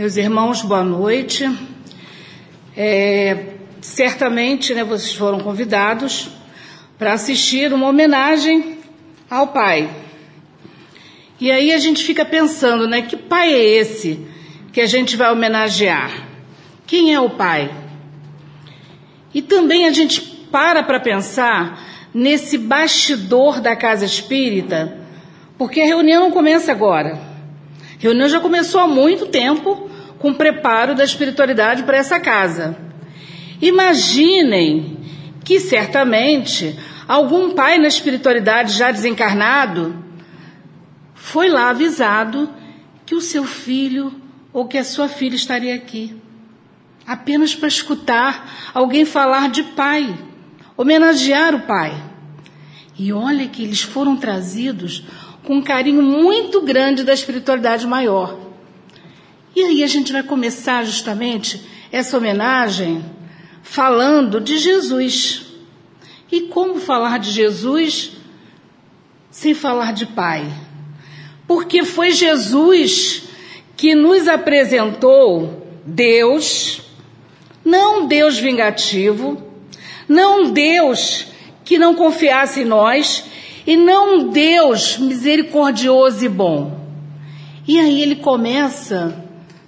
Meus irmãos, boa noite. É, certamente né, vocês foram convidados para assistir uma homenagem ao pai. E aí a gente fica pensando, né? Que pai é esse que a gente vai homenagear? Quem é o pai? E também a gente para para pensar nesse bastidor da casa espírita, porque a reunião não começa agora. Reunião já começou há muito tempo com o preparo da espiritualidade para essa casa. Imaginem que certamente algum pai na espiritualidade já desencarnado foi lá avisado que o seu filho ou que a sua filha estaria aqui, apenas para escutar alguém falar de pai homenagear o pai. E olha que eles foram trazidos com um carinho muito grande da espiritualidade maior. E aí a gente vai começar justamente essa homenagem falando de Jesus. E como falar de Jesus sem falar de Pai? Porque foi Jesus que nos apresentou Deus, não Deus vingativo, não Deus que não confiasse em nós e não um Deus misericordioso e bom. E aí ele começa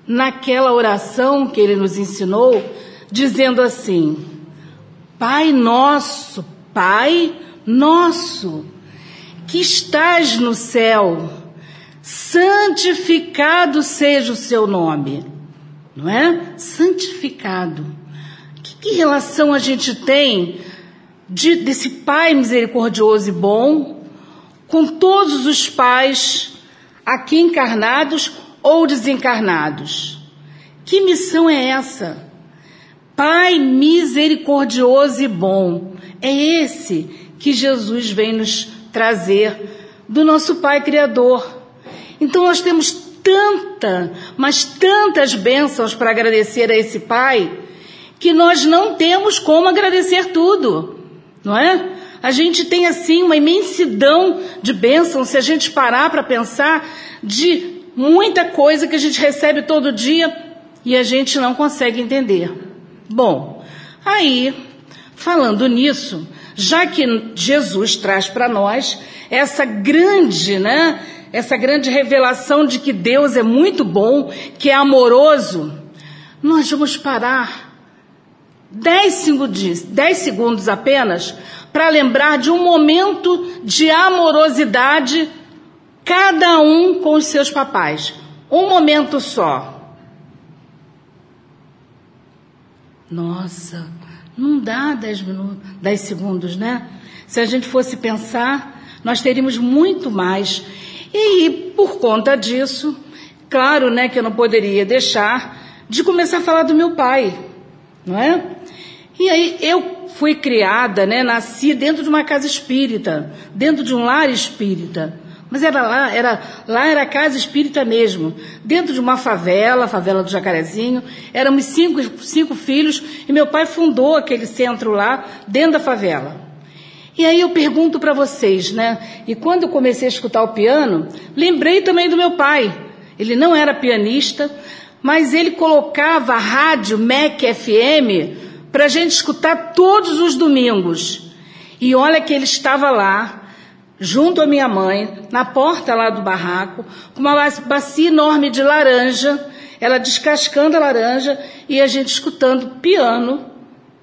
naquela oração que ele nos ensinou, dizendo assim: Pai nosso, Pai nosso, que estás no céu, santificado seja o seu nome. Não é? Santificado. Que relação a gente tem de, desse Pai misericordioso e bom com todos os pais aqui encarnados ou desencarnados? Que missão é essa? Pai misericordioso e bom. É esse que Jesus vem nos trazer do nosso Pai Criador. Então nós temos tanta, mas tantas bênçãos para agradecer a esse Pai que nós não temos como agradecer tudo, não é? A gente tem assim uma imensidão de bênçãos se a gente parar para pensar de muita coisa que a gente recebe todo dia e a gente não consegue entender. Bom, aí, falando nisso, já que Jesus traz para nós essa grande, né, essa grande revelação de que Deus é muito bom, que é amoroso, nós vamos parar 10 segundos, 10 segundos apenas para lembrar de um momento de amorosidade, cada um com os seus papais. Um momento só. Nossa, não dá 10 minutos, 10 segundos, né? Se a gente fosse pensar, nós teríamos muito mais. E por conta disso, claro, né, que eu não poderia deixar de começar a falar do meu pai, não é? E aí eu fui criada, né, nasci dentro de uma casa espírita, dentro de um lar espírita. Mas era lá, era, lá era casa espírita mesmo, dentro de uma favela, favela do Jacarezinho. Éramos cinco, cinco filhos e meu pai fundou aquele centro lá, dentro da favela. E aí eu pergunto para vocês, né? E quando eu comecei a escutar o piano, lembrei também do meu pai. Ele não era pianista, mas ele colocava a rádio MEC FM para a gente escutar todos os domingos. E olha que ele estava lá, junto à minha mãe, na porta lá do barraco, com uma bacia enorme de laranja, ela descascando a laranja e a gente escutando piano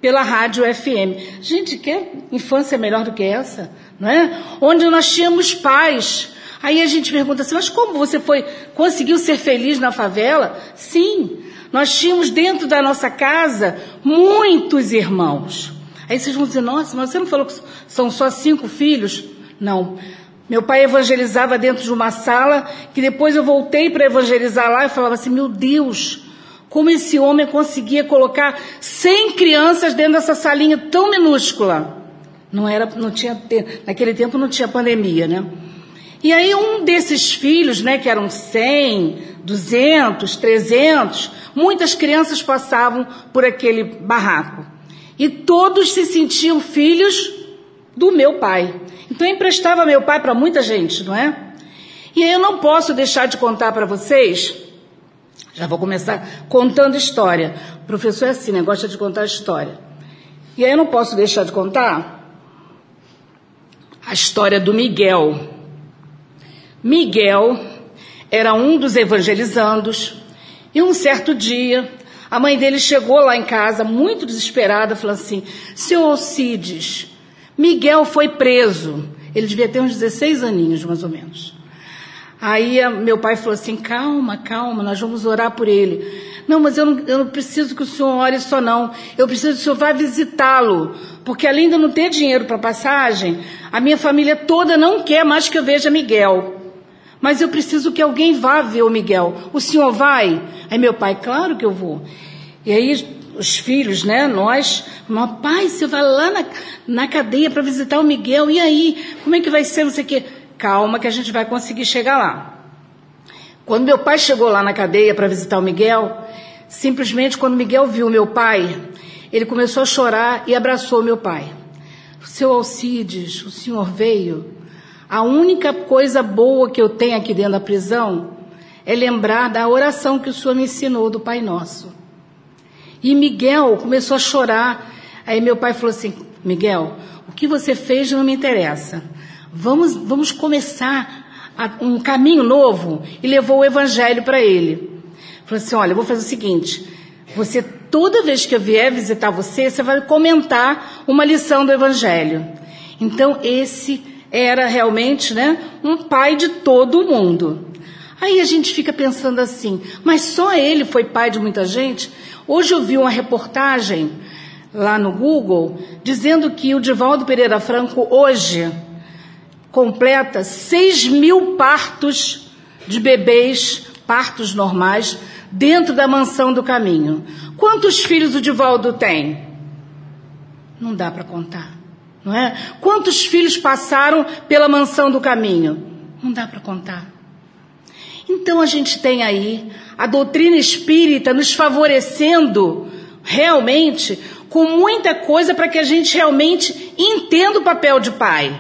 pela rádio FM. Gente, que infância melhor do que essa, não é? Onde nós tínhamos pais. Aí a gente pergunta assim, mas como você foi, conseguiu ser feliz na favela? Sim, nós tínhamos dentro da nossa casa muitos irmãos. Aí vocês vão dizer, nossa, mas você não falou que são só cinco filhos? Não. Meu pai evangelizava dentro de uma sala, que depois eu voltei para evangelizar lá e falava assim, meu Deus, como esse homem conseguia colocar cem crianças dentro dessa salinha tão minúscula. Não era, não tinha, naquele tempo não tinha pandemia, né? E aí um desses filhos, né, que eram cem, duzentos, trezentos, Muitas crianças passavam por aquele barraco e todos se sentiam filhos do meu pai. Então eu emprestava meu pai para muita gente, não é? E aí eu não posso deixar de contar para vocês Já vou começar contando história. O professor é assim, né? Gosta de contar história. E aí eu não posso deixar de contar a história do Miguel. Miguel era um dos evangelizandos e um certo dia a mãe dele chegou lá em casa muito desesperada, falou assim: Senhor Alcides, Miguel foi preso. Ele devia ter uns 16 aninhos, mais ou menos. Aí meu pai falou assim: calma, calma, nós vamos orar por ele. Não, mas eu não, eu não preciso que o senhor ore só não. Eu preciso que o senhor vá visitá-lo. Porque além de eu não ter dinheiro para passagem, a minha família toda não quer mais que eu veja Miguel. Mas eu preciso que alguém vá ver o Miguel. O senhor vai? Aí meu pai, claro que eu vou. E aí os filhos, né, nós, meu pai, você vai lá na, na cadeia para visitar o Miguel. E aí? Como é que vai ser? Não sei o quê calma que a gente vai conseguir chegar lá. Quando meu pai chegou lá na cadeia para visitar o Miguel, simplesmente quando Miguel viu meu pai, ele começou a chorar e abraçou meu pai. Seu Alcides, o senhor veio. A única coisa boa que eu tenho aqui dentro da prisão é lembrar da oração que o senhor me ensinou do Pai Nosso. E Miguel começou a chorar. Aí meu pai falou assim: Miguel, o que você fez não me interessa. Vamos, vamos começar um caminho novo e levou o evangelho para ele. Falou assim: olha, eu vou fazer o seguinte. Você, toda vez que eu vier visitar você, você vai comentar uma lição do Evangelho. Então, esse era realmente né, um pai de todo mundo. Aí a gente fica pensando assim, mas só ele foi pai de muita gente? Hoje eu vi uma reportagem lá no Google dizendo que o Divaldo Pereira Franco, hoje, completa 6 mil partos de bebês, partos normais, dentro da mansão do caminho. Quantos filhos o Divaldo tem? Não dá para contar, não é? Quantos filhos passaram pela mansão do caminho? Não dá para contar. Então a gente tem aí a doutrina espírita nos favorecendo realmente com muita coisa para que a gente realmente entenda o papel de pai.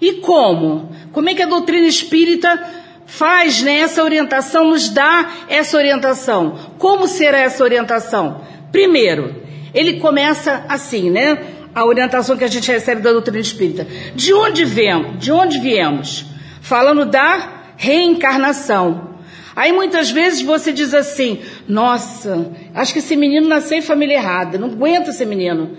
E como? Como é que a doutrina espírita faz né, essa orientação, nos dá essa orientação? Como será essa orientação? Primeiro, ele começa assim, né? A orientação que a gente recebe da doutrina espírita. De onde viemos? De onde viemos? Falando da reencarnação. Aí muitas vezes você diz assim: Nossa, acho que esse menino nasceu em família errada, não aguento esse menino.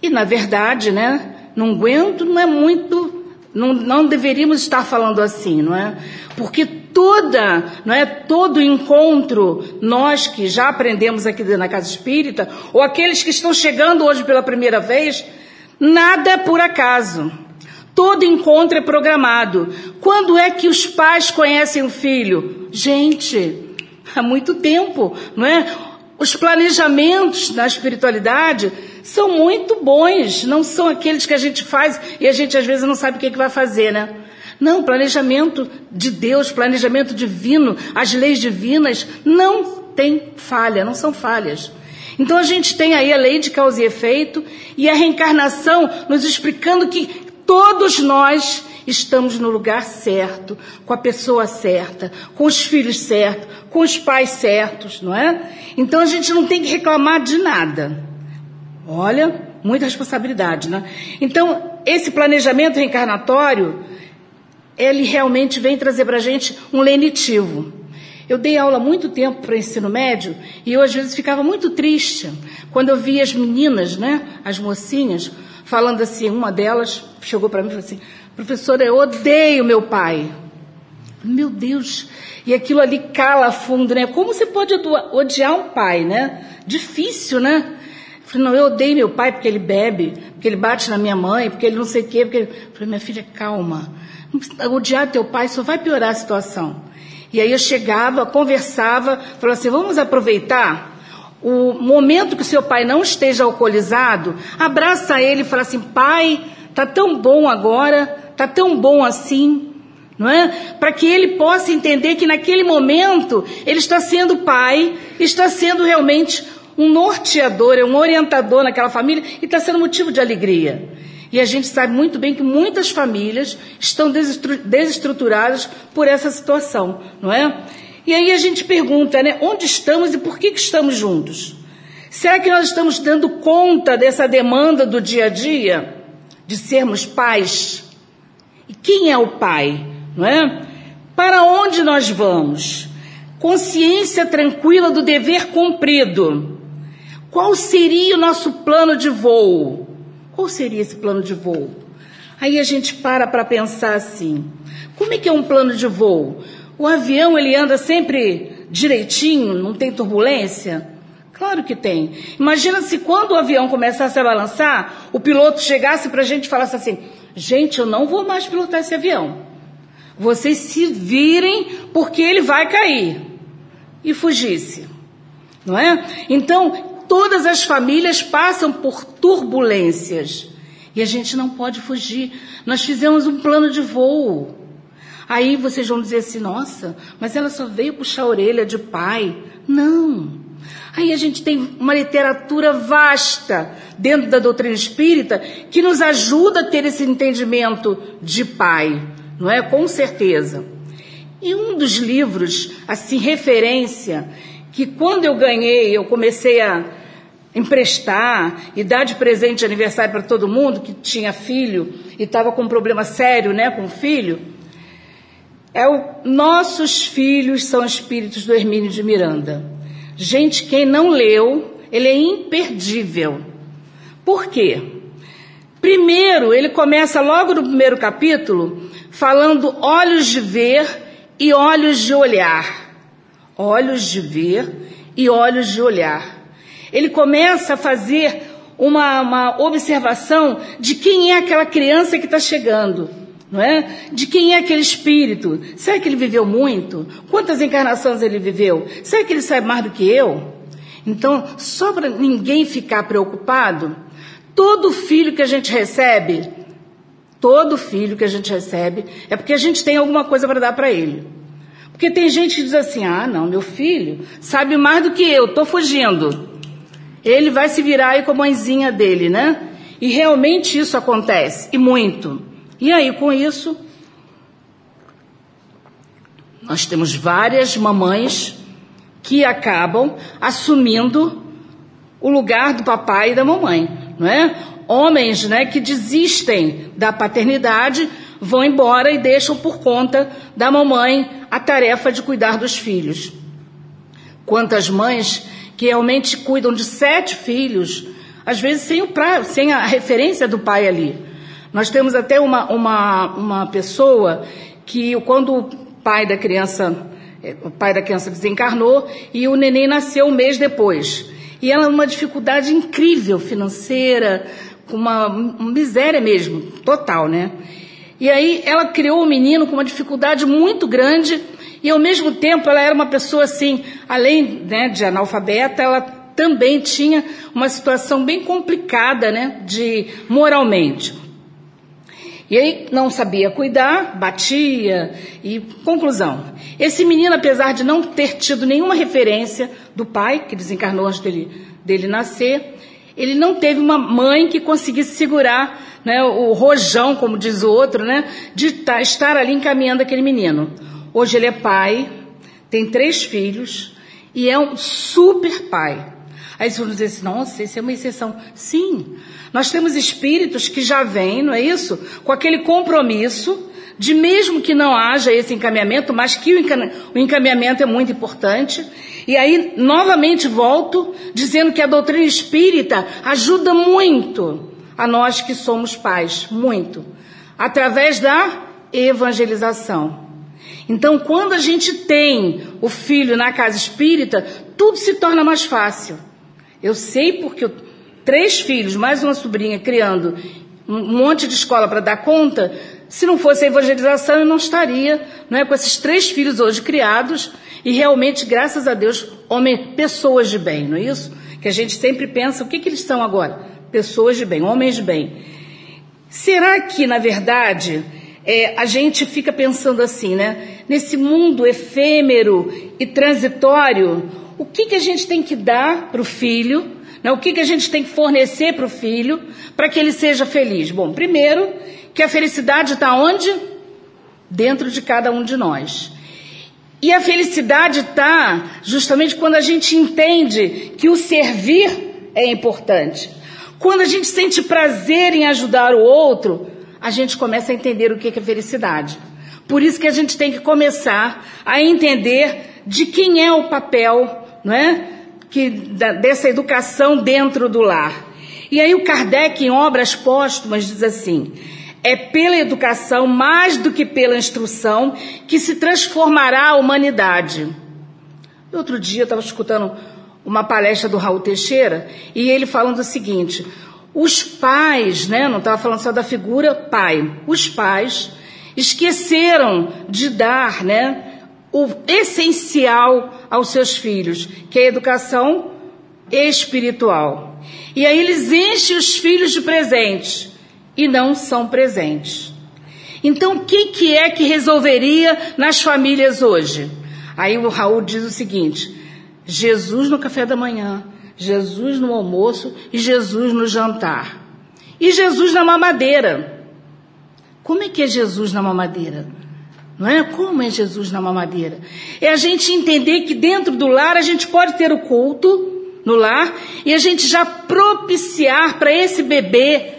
E na verdade, né? Não aguento, não é muito, não, não deveríamos estar falando assim, não é? Porque toda, não é? Todo encontro, nós que já aprendemos aqui na Casa Espírita, ou aqueles que estão chegando hoje pela primeira vez, nada é por acaso. Todo encontro é programado. Quando é que os pais conhecem o filho? Gente, há muito tempo, não é? Os planejamentos na espiritualidade são muito bons, não são aqueles que a gente faz e a gente às vezes não sabe o que, é que vai fazer, né? Não, planejamento de Deus, planejamento divino, as leis divinas não tem falha, não são falhas. Então a gente tem aí a lei de causa e efeito e a reencarnação nos explicando que todos nós estamos no lugar certo, com a pessoa certa, com os filhos certos, com os pais certos, não é? Então a gente não tem que reclamar de nada. Olha, muita responsabilidade, né? Então, esse planejamento reencarnatório, ele realmente vem trazer para a gente um lenitivo. Eu dei aula muito tempo para ensino médio e eu às vezes ficava muito triste quando eu via as meninas, né, as mocinhas, falando assim, uma delas chegou para mim e falou assim, Professora, eu odeio meu pai. Meu Deus. E aquilo ali cala fundo, né? Como você pode odiar um pai, né? Difícil, né? Eu falei, não, eu odeio meu pai porque ele bebe, porque ele bate na minha mãe, porque ele não sei o quê. Porque... Eu falei, minha filha, calma. Odiar teu pai só vai piorar a situação. E aí eu chegava, conversava, falava assim, vamos aproveitar o momento que o seu pai não esteja alcoolizado, abraça ele e fala assim, pai, tá tão bom agora, Está tão bom assim, não é? Para que ele possa entender que naquele momento ele está sendo pai, está sendo realmente um norteador, é um orientador naquela família e está sendo motivo de alegria. E a gente sabe muito bem que muitas famílias estão desestruturadas por essa situação, não é? E aí a gente pergunta, né? Onde estamos e por que, que estamos juntos? Será que nós estamos dando conta dessa demanda do dia a dia de sermos pais? E quem é o pai, não é? Para onde nós vamos? Consciência tranquila do dever cumprido. Qual seria o nosso plano de voo? Qual seria esse plano de voo? Aí a gente para para pensar assim: como é que é um plano de voo? O avião ele anda sempre direitinho, não tem turbulência? Claro que tem. Imagina se quando o avião começasse a balançar, o piloto chegasse para a gente e falasse assim: gente, eu não vou mais pilotar esse avião. Vocês se virem porque ele vai cair. E fugisse. Não é? Então, todas as famílias passam por turbulências. E a gente não pode fugir. Nós fizemos um plano de voo. Aí vocês vão dizer assim: nossa, mas ela só veio puxar a orelha de pai. Não. Aí a gente tem uma literatura vasta dentro da doutrina espírita que nos ajuda a ter esse entendimento de pai, não é? Com certeza. E um dos livros, assim, referência, que quando eu ganhei, eu comecei a emprestar e dar de presente de aniversário para todo mundo que tinha filho e estava com um problema sério, né, com o filho, é o Nossos Filhos são Espíritos do Hermínio de Miranda. Gente, quem não leu, ele é imperdível. Por quê? Primeiro, ele começa logo no primeiro capítulo falando olhos de ver e olhos de olhar. Olhos de ver e olhos de olhar. Ele começa a fazer uma, uma observação de quem é aquela criança que está chegando não é? De quem é aquele espírito? Será que ele viveu muito? Quantas encarnações ele viveu? Será que ele sabe mais do que eu? Então, só para ninguém ficar preocupado, todo filho que a gente recebe, todo filho que a gente recebe, é porque a gente tem alguma coisa para dar para ele. Porque tem gente que diz assim: ah, não, meu filho sabe mais do que eu, estou fugindo. Ele vai se virar aí com a mãezinha dele, né? E realmente isso acontece, e muito. E aí, com isso, nós temos várias mamães que acabam assumindo o lugar do papai e da mamãe, não é? Homens, né, que desistem da paternidade, vão embora e deixam por conta da mamãe a tarefa de cuidar dos filhos. Quantas mães que realmente cuidam de sete filhos, às vezes sem, o pra, sem a referência do pai ali. Nós temos até uma, uma, uma pessoa que, quando o pai da criança, é, o pai da criança desencarnou e o neném nasceu um mês depois. E ela uma dificuldade incrível financeira, com uma, miséria mesmo, total, né? E aí ela criou o menino com uma dificuldade muito grande e ao mesmo tempo ela era uma pessoa assim, além né, de analfabeta, ela também tinha uma situação bem complicada, né, de moralmente. E aí não sabia cuidar, batia e conclusão. Esse menino, apesar de não ter tido nenhuma referência do pai, que desencarnou antes dele, dele nascer, ele não teve uma mãe que conseguisse segurar né, o rojão, como diz o outro, né, de estar ali encaminhando aquele menino. Hoje ele é pai, tem três filhos e é um super pai. Aí vocês vão dizer assim, nossa, isso é uma exceção. Sim, nós temos espíritos que já vêm, não é isso? Com aquele compromisso de mesmo que não haja esse encaminhamento, mas que o encaminhamento é muito importante. E aí, novamente volto dizendo que a doutrina espírita ajuda muito a nós que somos pais, muito, através da evangelização. Então, quando a gente tem o filho na casa espírita, tudo se torna mais fácil. Eu sei porque eu três filhos, mais uma sobrinha, criando um monte de escola para dar conta, se não fosse a evangelização, eu não estaria não é, com esses três filhos hoje criados e realmente, graças a Deus, homens, pessoas de bem, não é isso? Que a gente sempre pensa, o que, que eles são agora? Pessoas de bem, homens de bem. Será que, na verdade, é, a gente fica pensando assim, né? Nesse mundo efêmero e transitório, o que, que a gente tem que dar para o filho né? O que, que a gente tem que fornecer para o filho para que ele seja feliz? Bom, primeiro, que a felicidade está onde? Dentro de cada um de nós. E a felicidade está justamente quando a gente entende que o servir é importante. Quando a gente sente prazer em ajudar o outro, a gente começa a entender o que é felicidade. Por isso que a gente tem que começar a entender de quem é o papel, não é? Que, da, dessa educação dentro do lar. E aí o Kardec, em Obras Póstumas, diz assim: é pela educação, mais do que pela instrução, que se transformará a humanidade. Outro dia eu estava escutando uma palestra do Raul Teixeira e ele falando o seguinte: os pais, né, não estava falando só da figura pai, os pais esqueceram de dar, né, o essencial aos seus filhos, que é a educação espiritual. E aí eles enchem os filhos de presentes e não são presentes. Então, o que, que é que resolveria nas famílias hoje? Aí o Raul diz o seguinte: Jesus no café da manhã, Jesus no almoço e Jesus no jantar. E Jesus na mamadeira. Como é que é Jesus na mamadeira? Não é? Como é Jesus na mamadeira? É a gente entender que dentro do lar a gente pode ter o culto no lar e a gente já propiciar para esse bebê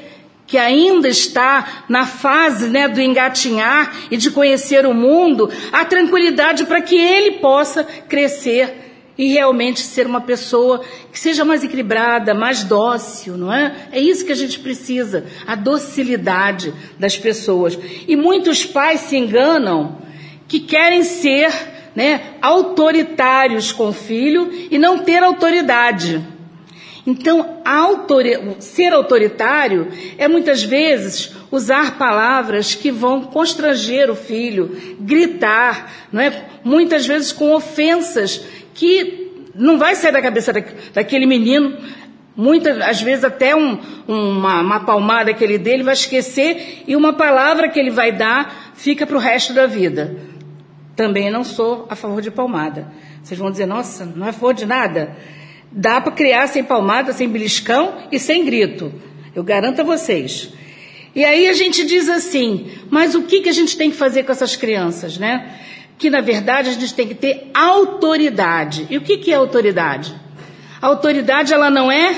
que ainda está na fase né, do engatinhar e de conhecer o mundo, a tranquilidade para que ele possa crescer e realmente ser uma pessoa que seja mais equilibrada, mais dócil, não é? É isso que a gente precisa, a docilidade das pessoas. E muitos pais se enganam que querem ser né, autoritários com o filho e não ter autoridade. Então, autori ser autoritário é muitas vezes usar palavras que vão constranger o filho, gritar, não é? muitas vezes com ofensas que não vai sair da cabeça daquele menino. Muitas, às vezes até um, uma, uma palmada que ele dê, ele vai esquecer e uma palavra que ele vai dar fica para o resto da vida. Também não sou a favor de palmada. Vocês vão dizer, nossa, não é a favor de nada? Dá para criar sem palmada, sem beliscão e sem grito. Eu garanto a vocês. E aí a gente diz assim, mas o que, que a gente tem que fazer com essas crianças, né? Que na verdade a gente tem que ter autoridade. E o que, que é autoridade? A autoridade ela não é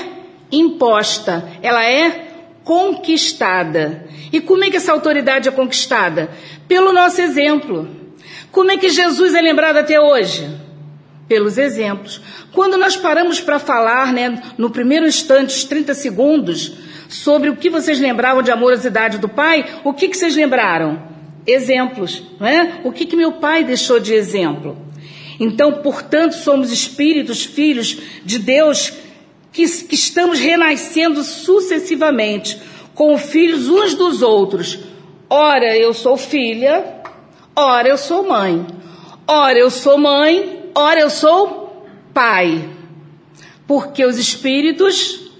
imposta, ela é conquistada. E como é que essa autoridade é conquistada? Pelo nosso exemplo. Como é que Jesus é lembrado até hoje? Pelos exemplos. Quando nós paramos para falar, né, no primeiro instante, os 30 segundos, sobre o que vocês lembravam de amorosidade do Pai, o que, que vocês lembraram? Exemplos, não é? O que, que meu pai deixou de exemplo? Então, portanto, somos espíritos, filhos de Deus, que, que estamos renascendo sucessivamente, como filhos uns dos outros. Ora, eu sou filha, ora, eu sou mãe. Ora, eu sou mãe, ora, eu sou pai. Porque os espíritos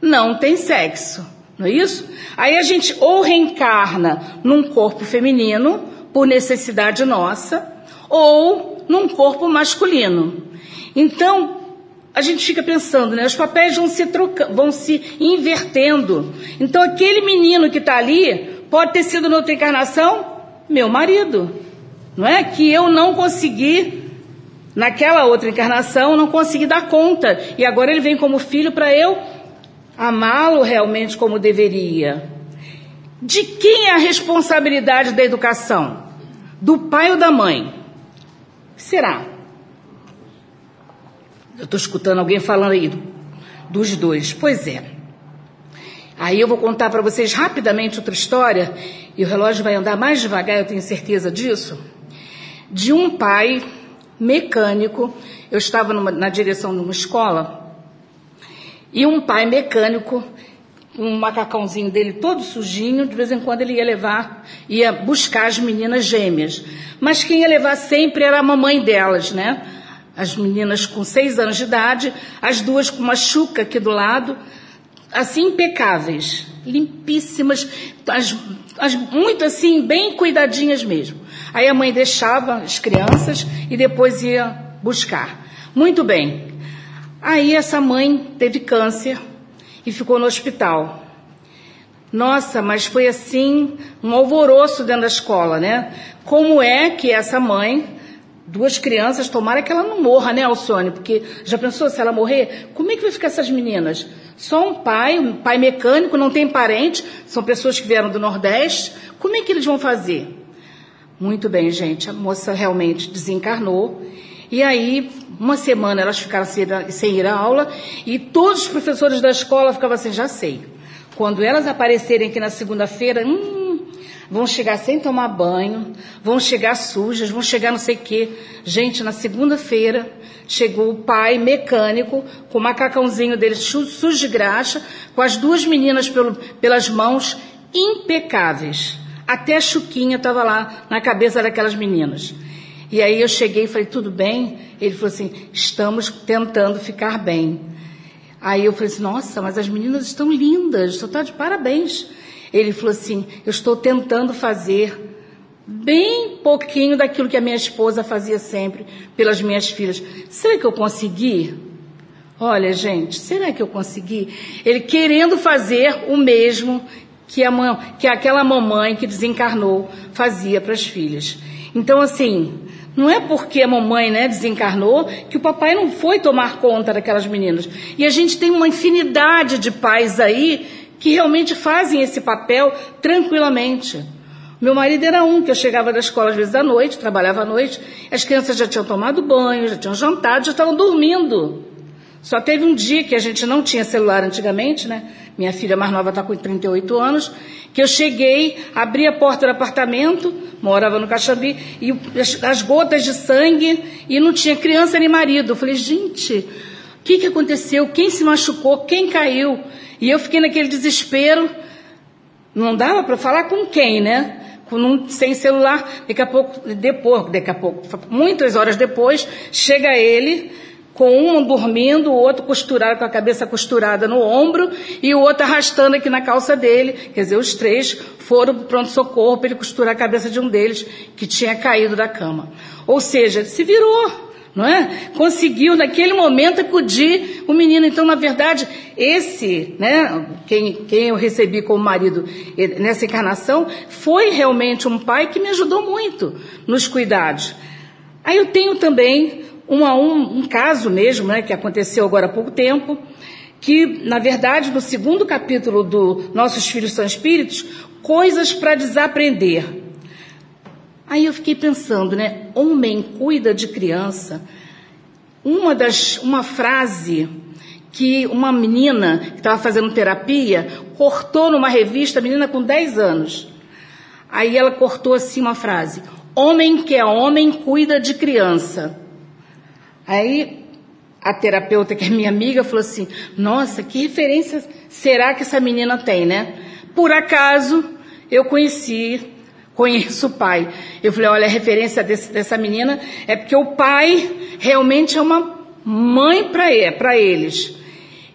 não têm sexo. Não é isso? Aí a gente ou reencarna num corpo feminino, por necessidade nossa, ou num corpo masculino. Então, a gente fica pensando, né? Os papéis vão se trocando, vão se invertendo. Então, aquele menino que está ali pode ter sido noutra encarnação meu marido, não é? Que eu não consegui naquela outra encarnação, não consegui dar conta. E agora ele vem como filho para eu amá-lo realmente como deveria. De quem é a responsabilidade da educação? Do pai ou da mãe? Será? Eu estou escutando alguém falando aí dos dois. Pois é. Aí eu vou contar para vocês rapidamente outra história, e o relógio vai andar mais devagar, eu tenho certeza disso. De um pai mecânico, eu estava numa, na direção de uma escola, e um pai mecânico, um macacãozinho dele todo sujinho, de vez em quando ele ia levar, ia buscar as meninas gêmeas. Mas quem ia levar sempre era a mamãe delas, né? As meninas com seis anos de idade, as duas com uma chuca aqui do lado, assim impecáveis, limpíssimas, as, as, muito assim, bem cuidadinhas mesmo. Aí a mãe deixava as crianças e depois ia buscar. Muito bem. Aí essa mãe teve câncer e ficou no hospital. Nossa, mas foi assim um alvoroço dentro da escola, né? Como é que essa mãe Duas crianças, tomara que ela não morra, né, Alcione? Porque já pensou se ela morrer? Como é que vai ficar essas meninas? Só um pai, um pai mecânico, não tem parente, são pessoas que vieram do Nordeste. Como é que eles vão fazer? Muito bem, gente, a moça realmente desencarnou. E aí, uma semana elas ficaram sem ir à aula e todos os professores da escola ficavam assim, já sei. Quando elas aparecerem aqui na segunda-feira, hum, vão chegar sem tomar banho, vão chegar sujas, vão chegar não sei o quê. Gente, na segunda-feira chegou o pai mecânico com o macacãozinho dele sujo de graxa, com as duas meninas pelo, pelas mãos impecáveis. Até a chuquinha estava lá na cabeça daquelas meninas. E aí eu cheguei e falei, tudo bem? Ele falou assim, estamos tentando ficar bem. Aí eu falei assim, nossa, mas as meninas estão lindas, estou tá de parabéns. Ele falou assim, eu estou tentando fazer bem pouquinho daquilo que a minha esposa fazia sempre pelas minhas filhas. Será que eu consegui? Olha, gente, será que eu consegui? Ele querendo fazer o mesmo que, a mãe, que aquela mamãe que desencarnou fazia para as filhas. Então, assim, não é porque a mamãe né, desencarnou que o papai não foi tomar conta daquelas meninas. E a gente tem uma infinidade de pais aí que realmente fazem esse papel tranquilamente. Meu marido era um, que eu chegava da escola às vezes à noite, trabalhava à noite, as crianças já tinham tomado banho, já tinham jantado, já estavam dormindo. Só teve um dia que a gente não tinha celular antigamente, né? Minha filha mais nova está com 38 anos, que eu cheguei, abri a porta do apartamento, morava no Caxambi, e as, as gotas de sangue, e não tinha criança nem marido. Eu falei, gente, o que, que aconteceu? Quem se machucou? Quem caiu? E eu fiquei naquele desespero. Não dava para falar com quem, né? Um, sem celular. Daqui a pouco, depois, daqui a pouco, muitas horas depois, chega ele com um dormindo, o outro costurado com a cabeça costurada no ombro e o outro arrastando aqui na calça dele. Quer dizer, os três foram para o pronto-socorro para ele costurar a cabeça de um deles que tinha caído da cama. Ou seja, se virou, não é? Conseguiu naquele momento acudir o menino. Então, na verdade, esse, né, quem, quem eu recebi como marido nessa encarnação, foi realmente um pai que me ajudou muito nos cuidados. Aí eu tenho também um, um, um caso mesmo, né, que aconteceu agora há pouco tempo, que, na verdade, no segundo capítulo do Nossos Filhos São Espíritos, coisas para desaprender. Aí eu fiquei pensando, né? Homem cuida de criança. Uma das, uma frase que uma menina que estava fazendo terapia cortou numa revista, menina com 10 anos. Aí ela cortou assim uma frase: Homem que é homem cuida de criança. Aí a terapeuta, que é minha amiga, falou assim: Nossa, que referência será que essa menina tem, né? Por acaso, eu conheci, conheço o pai. Eu falei: Olha, a referência desse, dessa menina é porque o pai realmente é uma mãe para eles.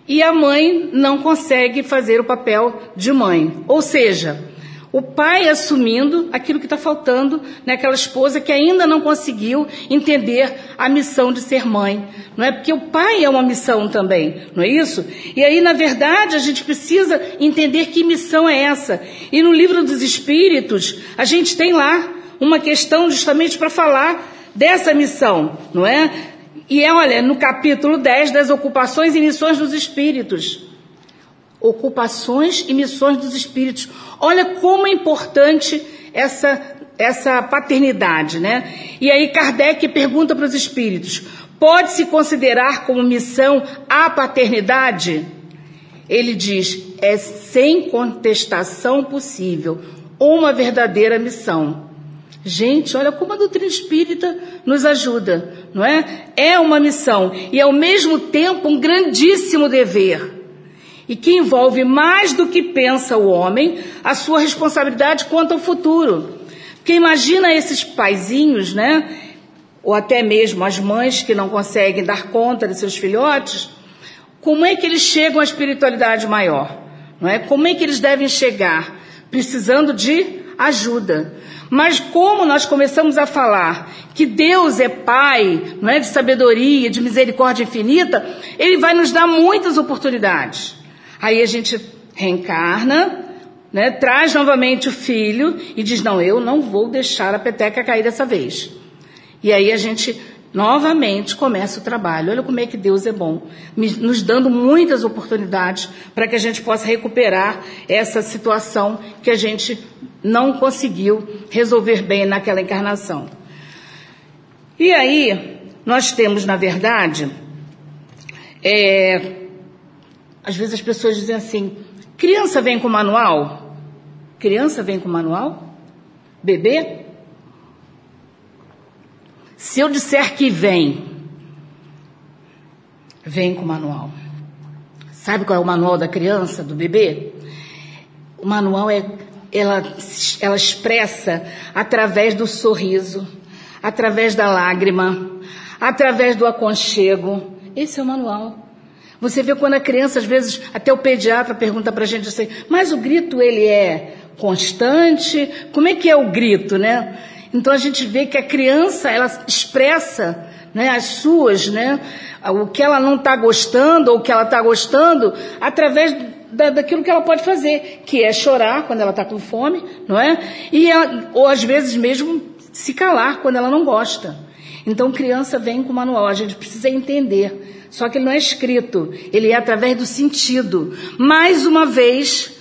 E a mãe não consegue fazer o papel de mãe. Ou seja, o pai assumindo aquilo que está faltando naquela esposa que ainda não conseguiu entender a missão de ser mãe. Não é? Porque o pai é uma missão também, não é isso? E aí, na verdade, a gente precisa entender que missão é essa. E no livro dos Espíritos, a gente tem lá uma questão justamente para falar dessa missão, não é? E é, olha, no capítulo 10 das ocupações e missões dos Espíritos ocupações e missões dos espíritos. Olha como é importante essa, essa paternidade, né? E aí Kardec pergunta para os espíritos: pode-se considerar como missão a paternidade? Ele diz: é sem contestação possível, uma verdadeira missão. Gente, olha como a doutrina espírita nos ajuda, não é? É uma missão e ao mesmo tempo um grandíssimo dever e que envolve mais do que pensa o homem a sua responsabilidade quanto ao futuro. Porque imagina esses paizinhos, né? Ou até mesmo as mães que não conseguem dar conta de seus filhotes, como é que eles chegam à espiritualidade maior? Não é? Como é que eles devem chegar? Precisando de ajuda. Mas como nós começamos a falar que Deus é Pai, não é de sabedoria, de misericórdia infinita, Ele vai nos dar muitas oportunidades. Aí a gente reencarna, né, traz novamente o filho e diz: Não, eu não vou deixar a peteca cair dessa vez. E aí a gente novamente começa o trabalho. Olha como é que Deus é bom, nos dando muitas oportunidades para que a gente possa recuperar essa situação que a gente não conseguiu resolver bem naquela encarnação. E aí, nós temos, na verdade, é, às vezes as pessoas dizem assim: criança vem com manual? Criança vem com manual? Bebê? Se eu disser que vem, vem com manual. Sabe qual é o manual da criança, do bebê? O manual é ela, ela expressa através do sorriso, através da lágrima, através do aconchego. Esse é o manual. Você vê quando a criança, às vezes, até o pediatra pergunta para a gente assim, mas o grito ele é constante? Como é que é o grito, né? Então a gente vê que a criança, ela expressa né, as suas, né, o que ela não está gostando ou o que ela está gostando, através da, daquilo que ela pode fazer, que é chorar quando ela está com fome, não é? E ou às vezes mesmo se calar quando ela não gosta. Então criança vem com manual, a gente precisa entender. Só que ele não é escrito, ele é através do sentido. Mais uma vez,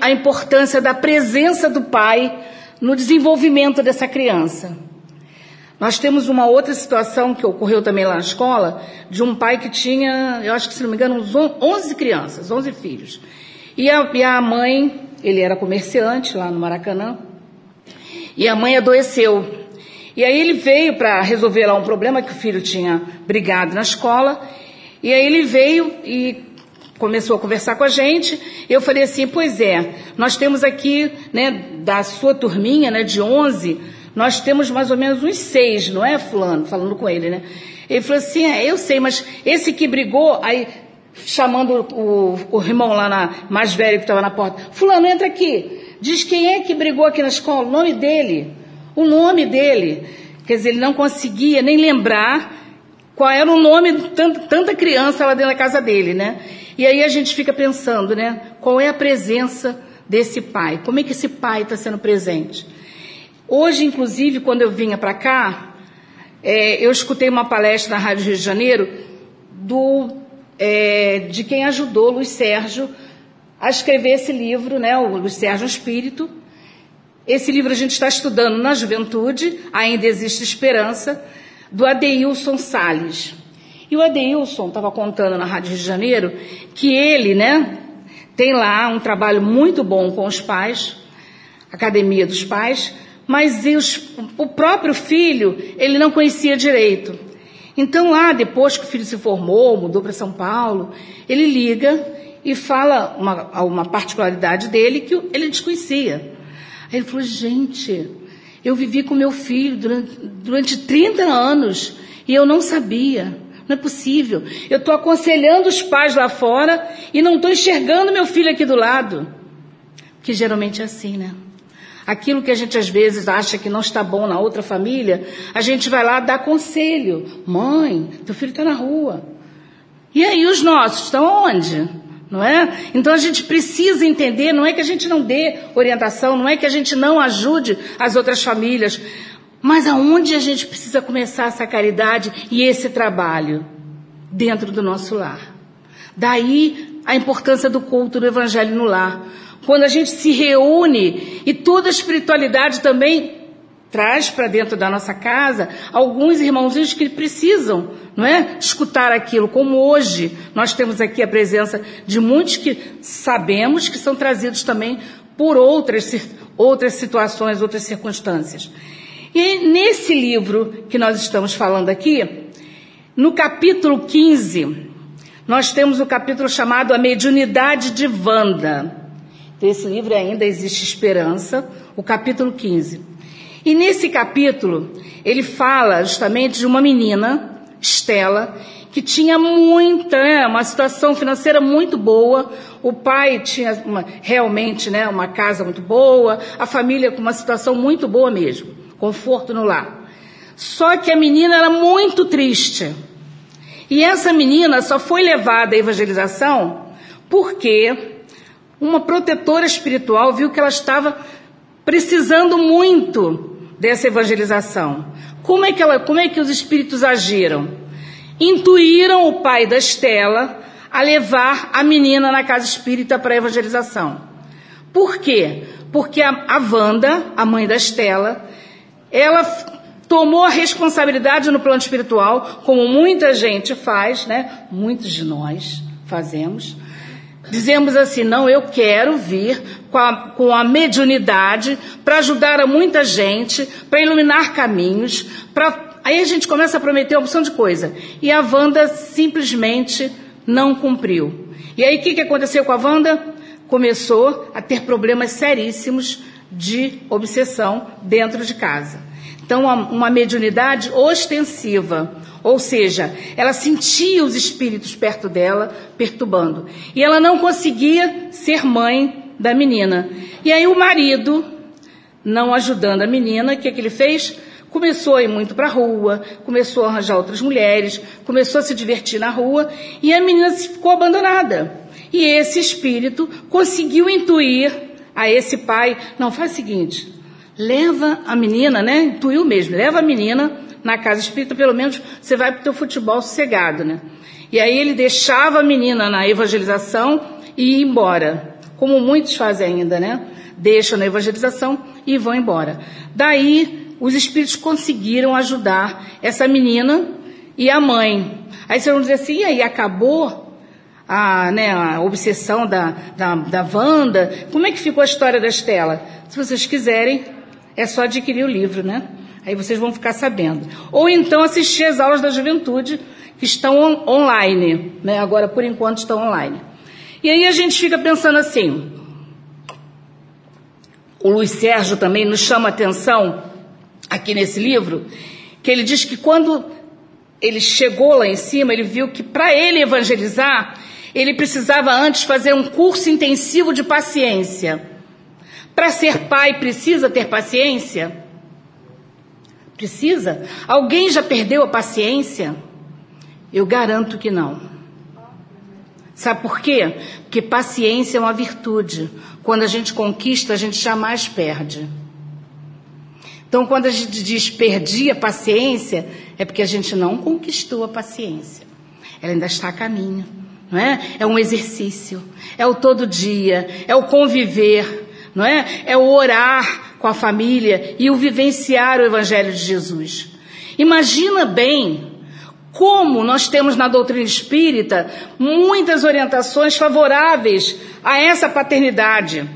a importância da presença do pai no desenvolvimento dessa criança. Nós temos uma outra situação que ocorreu também lá na escola, de um pai que tinha, eu acho que se não me engano, uns 11 crianças, 11 filhos. E a, e a mãe, ele era comerciante lá no Maracanã, e a mãe adoeceu. E aí ele veio para resolver lá um problema que o filho tinha brigado na escola, e aí ele veio e começou a conversar com a gente. Eu falei assim: pois é, nós temos aqui, né, da sua turminha, né, de 11, nós temos mais ou menos uns seis, não é, Fulano? Falando com ele, né? Ele falou assim: é, eu sei, mas esse que brigou, aí chamando o, o irmão lá na, mais velho que estava na porta: Fulano, entra aqui. Diz quem é que brigou aqui na escola, o nome dele. O nome dele. Quer dizer, ele não conseguia nem lembrar qual era o nome de tanta, criança lá dentro da casa dele, né? E aí a gente fica pensando, né? Qual é a presença desse pai? Como é que esse pai está sendo presente? Hoje, inclusive, quando eu vinha para cá, é, eu escutei uma palestra na Rádio Rio de Janeiro do, é, de quem ajudou Luiz Sérgio a escrever esse livro, né? O Luiz Sérgio Espírito. Esse livro a gente está estudando na juventude, ainda existe esperança, do Adeilson Sales. E o Adeilson estava contando na Rádio Rio de Janeiro que ele, né, tem lá um trabalho muito bom com os pais, academia dos pais, mas os, o próprio filho ele não conhecia direito. Então lá, depois que o filho se formou, mudou para São Paulo, ele liga e fala uma, uma particularidade dele que ele desconhecia. Ele falou, gente, eu vivi com meu filho durante, durante 30 anos e eu não sabia. Não é possível. Eu estou aconselhando os pais lá fora e não estou enxergando meu filho aqui do lado. Que geralmente é assim, né? Aquilo que a gente às vezes acha que não está bom na outra família, a gente vai lá dar conselho. Mãe, teu filho está na rua. E aí os nossos estão onde? Não é? Então a gente precisa entender, não é que a gente não dê orientação, não é que a gente não ajude as outras famílias, mas aonde a gente precisa começar essa caridade e esse trabalho? Dentro do nosso lar. Daí a importância do culto do Evangelho no lar. Quando a gente se reúne e toda a espiritualidade também traz para dentro da nossa casa alguns irmãozinhos que precisam, não é? Escutar aquilo, como hoje nós temos aqui a presença de muitos que sabemos que são trazidos também por outras, outras situações, outras circunstâncias. E nesse livro que nós estamos falando aqui, no capítulo 15, nós temos o capítulo chamado A Mediunidade de Wanda. Então, esse livro ainda existe esperança, o capítulo 15. E nesse capítulo, ele fala justamente de uma menina, Estela, que tinha muita, uma situação financeira muito boa, o pai tinha uma, realmente né, uma casa muito boa, a família com uma situação muito boa mesmo conforto no lar. Só que a menina era muito triste. E essa menina só foi levada à evangelização porque uma protetora espiritual viu que ela estava precisando muito dessa evangelização. Como é que, ela, como é que os espíritos agiram? Intuíram o pai da Estela a levar a menina na casa espírita para a evangelização. Por quê? Porque a, a Wanda, a mãe da Estela, ela tomou a responsabilidade no plano espiritual, como muita gente faz, né? Muitos de nós fazemos. Dizemos assim, não, eu quero vir com a, com a mediunidade para ajudar a muita gente, para iluminar caminhos, para... Aí a gente começa a prometer uma opção de coisa. E a Wanda simplesmente não cumpriu. E aí o que, que aconteceu com a Wanda? Começou a ter problemas seríssimos de obsessão dentro de casa. Então, uma mediunidade ostensiva, ou seja, ela sentia os espíritos perto dela, perturbando. E ela não conseguia ser mãe da menina. E aí o marido, não ajudando a menina, o que, que ele fez? Começou a ir muito para a rua, começou a arranjar outras mulheres, começou a se divertir na rua e a menina ficou abandonada. E esse espírito conseguiu intuir a esse pai: não, faz o seguinte, leva a menina, né? Intuiu mesmo, leva a menina na casa espírita, pelo menos você vai para o teu futebol sossegado, né? E aí ele deixava a menina na evangelização e ia embora, como muitos fazem ainda, né? Deixam na evangelização e vão embora. Daí os espíritos conseguiram ajudar essa menina e a mãe. Aí vocês vão dizer assim, e aí acabou a, né, a obsessão da, da, da Wanda? Como é que ficou a história da Estela? Se vocês quiserem, é só adquirir o livro, né? Aí vocês vão ficar sabendo. Ou então assistir as aulas da juventude, que estão on online, né? Agora, por enquanto, estão online. E aí a gente fica pensando assim. O Luiz Sérgio também nos chama atenção aqui nesse livro, que ele diz que quando ele chegou lá em cima, ele viu que para ele evangelizar, ele precisava antes fazer um curso intensivo de paciência. Para ser pai precisa ter paciência? Precisa? Alguém já perdeu a paciência? Eu garanto que não. Sabe por quê? Porque paciência é uma virtude. Quando a gente conquista, a gente jamais perde. Então, quando a gente diz perdi a paciência, é porque a gente não conquistou a paciência. Ela ainda está a caminho, não é? É um exercício, é o todo dia, é o conviver, não é? É o orar com a família e o vivenciar o Evangelho de Jesus. Imagina bem como nós temos na doutrina espírita muitas orientações favoráveis a essa paternidade.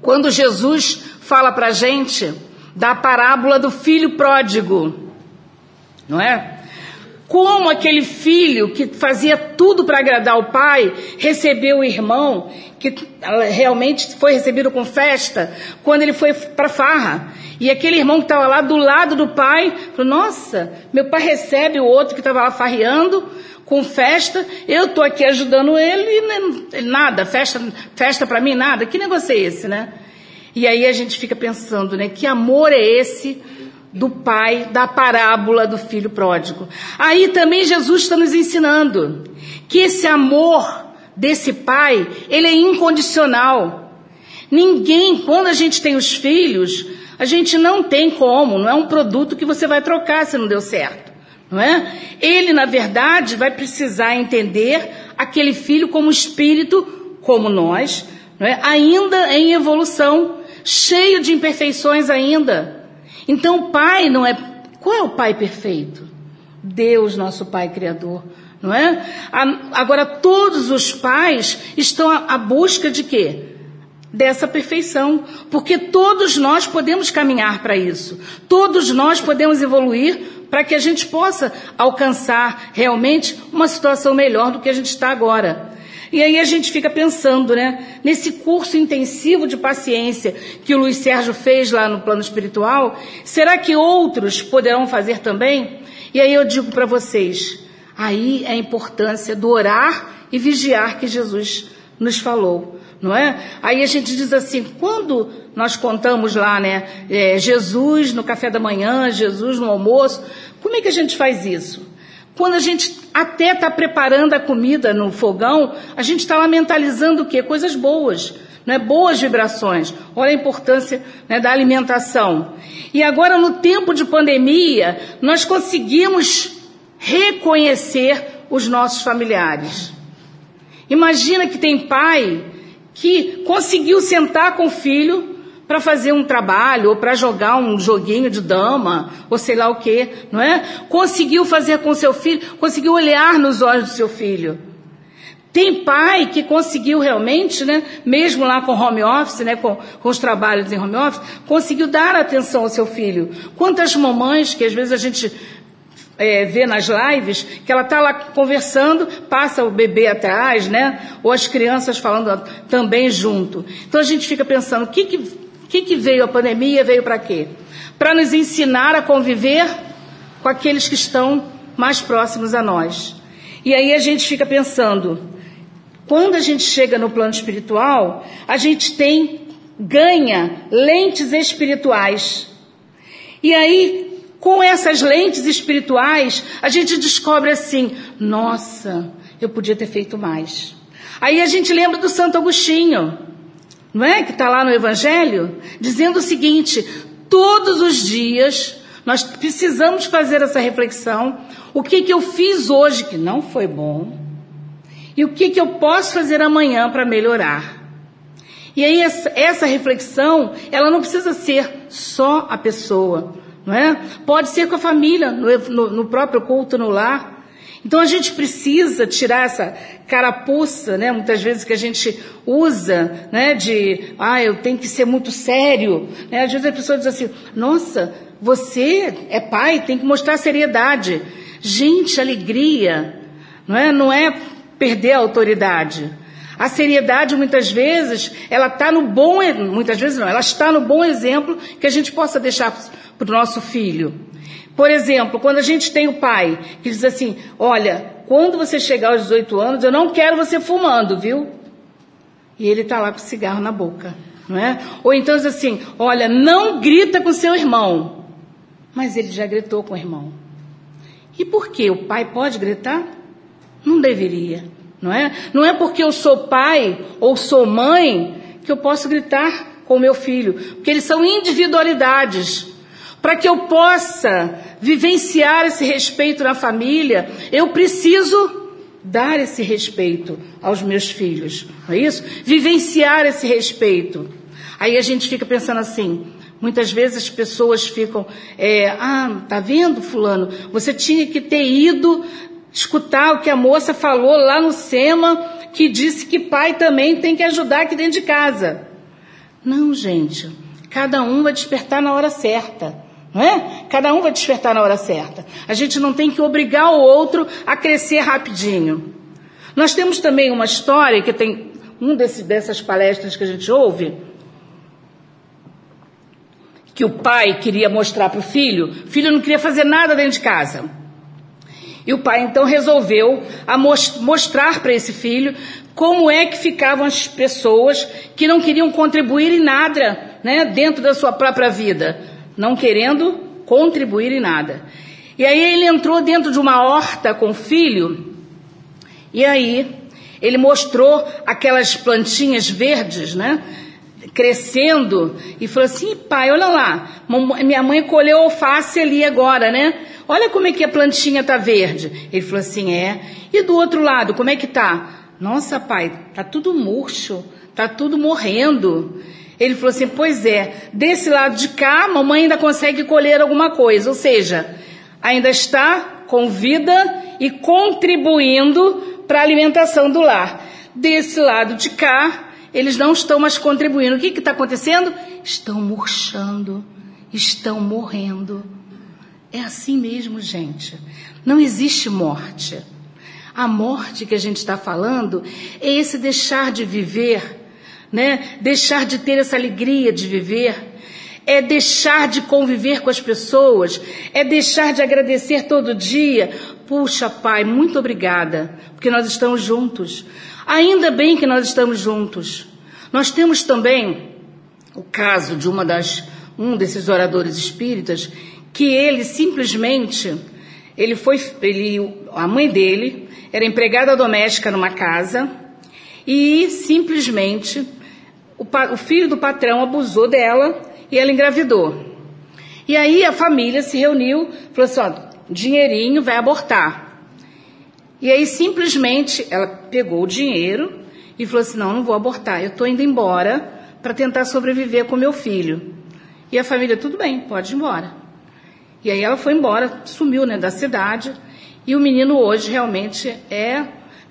Quando Jesus fala para a gente da parábola do filho pródigo, não é? Como aquele filho que fazia tudo para agradar o pai recebeu o irmão que realmente foi recebido com festa, quando ele foi para farra. E aquele irmão que estava lá do lado do pai, falou: Nossa, meu pai recebe o outro que estava lá farreando, com festa, eu estou aqui ajudando ele e nada, festa, festa para mim, nada. Que negócio é esse, né? E aí a gente fica pensando, né? Que amor é esse do pai da parábola do filho pródigo? Aí também Jesus está nos ensinando que esse amor desse pai, ele é incondicional. Ninguém, quando a gente tem os filhos, a gente não tem como, não é um produto que você vai trocar se não deu certo, não é? Ele, na verdade, vai precisar entender aquele filho como espírito, como nós, não é? Ainda em evolução, cheio de imperfeições ainda. Então, o pai não é. Qual é o pai perfeito? Deus, nosso pai criador não é? Agora, todos os pais estão à busca de quê? Dessa perfeição. Porque todos nós podemos caminhar para isso. Todos nós podemos evoluir para que a gente possa alcançar realmente uma situação melhor do que a gente está agora. E aí a gente fica pensando, né? Nesse curso intensivo de paciência que o Luiz Sérgio fez lá no plano espiritual, será que outros poderão fazer também? E aí eu digo para vocês, Aí é a importância do orar e vigiar que Jesus nos falou, não é? Aí a gente diz assim, quando nós contamos lá, né, é, Jesus no café da manhã, Jesus no almoço, como é que a gente faz isso? Quando a gente até está preparando a comida no fogão, a gente está lá mentalizando o quê? Coisas boas. né, boas vibrações. Olha a importância né, da alimentação. E agora, no tempo de pandemia, nós conseguimos reconhecer os nossos familiares. Imagina que tem pai que conseguiu sentar com o filho para fazer um trabalho ou para jogar um joguinho de dama ou sei lá o que, não é? Conseguiu fazer com seu filho, conseguiu olhar nos olhos do seu filho. Tem pai que conseguiu realmente, né, mesmo lá com home office, né, com, com os trabalhos em home office, conseguiu dar atenção ao seu filho. Quantas mamães que às vezes a gente é, vê nas lives que ela está lá conversando, passa o bebê atrás, né? Ou as crianças falando também junto. Então a gente fica pensando, o que, que que, que veio a pandemia? Veio para quê? Para nos ensinar a conviver com aqueles que estão mais próximos a nós. E aí a gente fica pensando, quando a gente chega no plano espiritual, a gente tem, ganha lentes espirituais. E aí, com essas lentes espirituais, a gente descobre assim: nossa, eu podia ter feito mais. Aí a gente lembra do Santo Agostinho não é? Que está lá no Evangelho, dizendo o seguinte: todos os dias nós precisamos fazer essa reflexão. O que, que eu fiz hoje que não foi bom? E o que, que eu posso fazer amanhã para melhorar? E aí essa, reflexão, ela não precisa ser só a pessoa, não é? Pode ser com a família, no, no, no próprio culto no lar. Então a gente precisa tirar essa carapuça, né, muitas vezes que a gente usa, né, de, ah, eu tenho que ser muito sério. Né? Às vezes a pessoa diz assim, nossa, você é pai, tem que mostrar seriedade. Gente, alegria, não é, não é perder a autoridade. A seriedade, muitas vezes, ela está no bom, muitas vezes não, ela está no bom exemplo que a gente possa deixar para o nosso filho. Por exemplo, quando a gente tem o pai que diz assim: Olha, quando você chegar aos 18 anos, eu não quero você fumando, viu? E ele está lá com o cigarro na boca, não é? Ou então diz assim: Olha, não grita com seu irmão. Mas ele já gritou com o irmão. E por que? O pai pode gritar? Não deveria, não é? Não é porque eu sou pai ou sou mãe que eu posso gritar com o meu filho, porque eles são individualidades. Para que eu possa vivenciar esse respeito na família, eu preciso dar esse respeito aos meus filhos, não é isso? Vivenciar esse respeito. Aí a gente fica pensando assim, muitas vezes as pessoas ficam, é, ah, tá vendo, fulano? Você tinha que ter ido escutar o que a moça falou lá no SEMA, que disse que pai também tem que ajudar aqui dentro de casa. Não, gente. Cada um vai despertar na hora certa. Não é? Cada um vai despertar na hora certa. A gente não tem que obrigar o outro a crescer rapidinho. Nós temos também uma história que tem um desse, dessas palestras que a gente ouve, que o pai queria mostrar para o filho, o filho não queria fazer nada dentro de casa. E o pai então resolveu mostrar para esse filho como é que ficavam as pessoas que não queriam contribuir em nada né, dentro da sua própria vida não querendo contribuir em nada. E aí ele entrou dentro de uma horta com o filho, e aí ele mostrou aquelas plantinhas verdes, né? Crescendo, e falou assim: pai, olha lá, minha mãe colheu alface ali agora, né? Olha como é que a plantinha tá verde. Ele falou assim: é. E do outro lado, como é que tá? Nossa, pai, tá tudo murcho, tá tudo morrendo. Ele falou assim: Pois é, desse lado de cá, mamãe ainda consegue colher alguma coisa, ou seja, ainda está com vida e contribuindo para a alimentação do lar. Desse lado de cá, eles não estão mais contribuindo. O que está acontecendo? Estão murchando, estão morrendo. É assim mesmo, gente. Não existe morte. A morte que a gente está falando é esse deixar de viver né? Deixar de ter essa alegria de viver, é deixar de conviver com as pessoas, é deixar de agradecer todo dia. Puxa, Pai, muito obrigada, porque nós estamos juntos. Ainda bem que nós estamos juntos. Nós temos também o caso de uma das um desses oradores espíritas que ele simplesmente ele foi ele a mãe dele era empregada doméstica numa casa e simplesmente o, o filho do patrão abusou dela e ela engravidou. E aí a família se reuniu, falou assim: ó, dinheirinho vai abortar. E aí simplesmente ela pegou o dinheiro e falou assim: não, não vou abortar, eu estou indo embora para tentar sobreviver com meu filho. E a família, tudo bem, pode ir embora. E aí ela foi embora, sumiu né, da cidade. E o menino hoje realmente é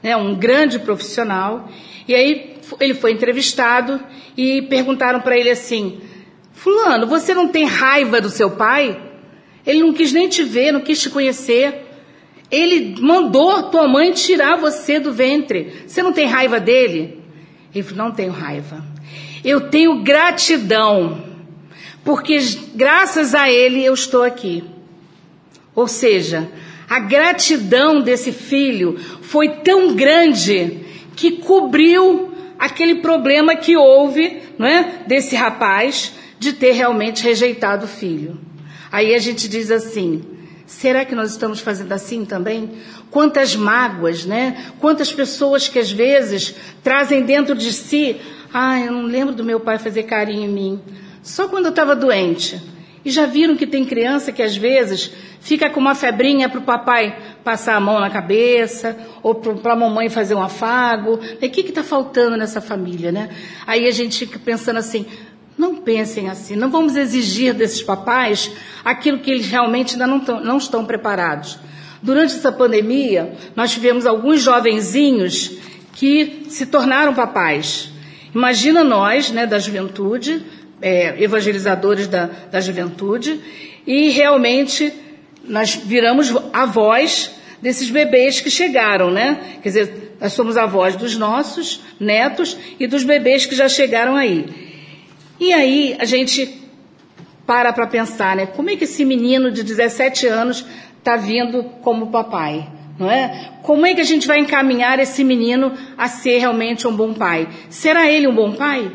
né, um grande profissional. E aí ele foi entrevistado e perguntaram para ele assim: Fulano, você não tem raiva do seu pai? Ele não quis nem te ver, não quis te conhecer. Ele mandou tua mãe tirar você do ventre. Você não tem raiva dele? Ele falou: Não tenho raiva. Eu tenho gratidão, porque graças a ele eu estou aqui. Ou seja, a gratidão desse filho foi tão grande que cobriu aquele problema que houve, não é, desse rapaz de ter realmente rejeitado o filho. Aí a gente diz assim: será que nós estamos fazendo assim também? Quantas mágoas, né? Quantas pessoas que às vezes trazem dentro de si, ah, eu não lembro do meu pai fazer carinho em mim, só quando eu estava doente. E já viram que tem criança que às vezes fica com uma febrinha para o papai passar a mão na cabeça, ou para a mamãe fazer um afago. O que está faltando nessa família, né? Aí a gente fica pensando assim, não pensem assim, não vamos exigir desses papais aquilo que eles realmente ainda não, tão, não estão preparados. Durante essa pandemia, nós tivemos alguns jovenzinhos que se tornaram papais. Imagina nós, né, da juventude, é, evangelizadores da, da juventude, e realmente nós viramos avós desses bebês que chegaram, né? Quer dizer, nós somos avós dos nossos netos e dos bebês que já chegaram aí. E aí a gente para para pensar, né? Como é que esse menino de 17 anos está vindo como papai? Não é? Como é que a gente vai encaminhar esse menino a ser realmente um bom pai? Será ele um bom pai?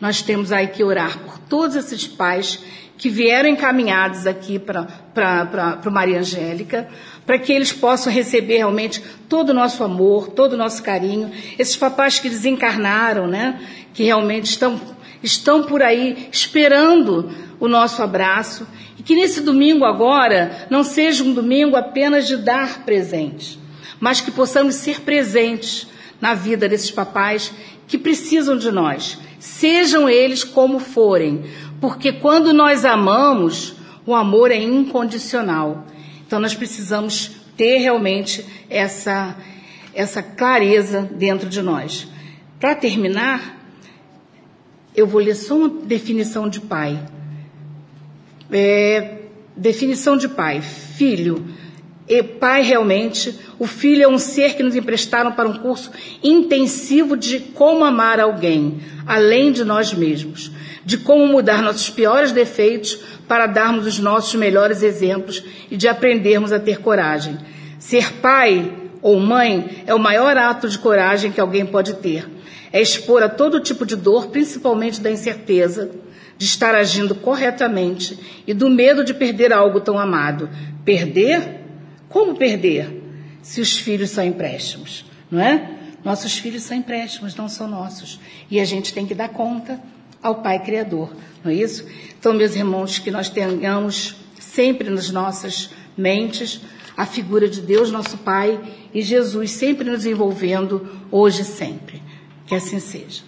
Nós temos aí que orar por todos esses pais que vieram encaminhados aqui para Maria Angélica, para que eles possam receber realmente todo o nosso amor, todo o nosso carinho. Esses papais que desencarnaram, né? Que realmente estão, estão por aí esperando o nosso abraço. E que nesse domingo agora não seja um domingo apenas de dar presente, mas que possamos ser presentes na vida desses papais que precisam de nós sejam eles como forem, porque quando nós amamos, o amor é incondicional. Então nós precisamos ter realmente essa, essa clareza dentro de nós. Para terminar, eu vou ler só uma definição de pai. É, definição de pai: filho e pai realmente, o filho é um ser que nos emprestaram para um curso intensivo de como amar alguém, além de nós mesmos, de como mudar nossos piores defeitos para darmos os nossos melhores exemplos e de aprendermos a ter coragem. Ser pai ou mãe é o maior ato de coragem que alguém pode ter. É expor a todo tipo de dor, principalmente da incerteza, de estar agindo corretamente e do medo de perder algo tão amado. Perder como perder se os filhos são empréstimos, não é? Nossos filhos são empréstimos, não são nossos. E a gente tem que dar conta ao Pai Criador, não é isso? Então, meus irmãos, que nós tenhamos sempre nas nossas mentes a figura de Deus, nosso Pai, e Jesus sempre nos envolvendo, hoje e sempre. Que assim seja.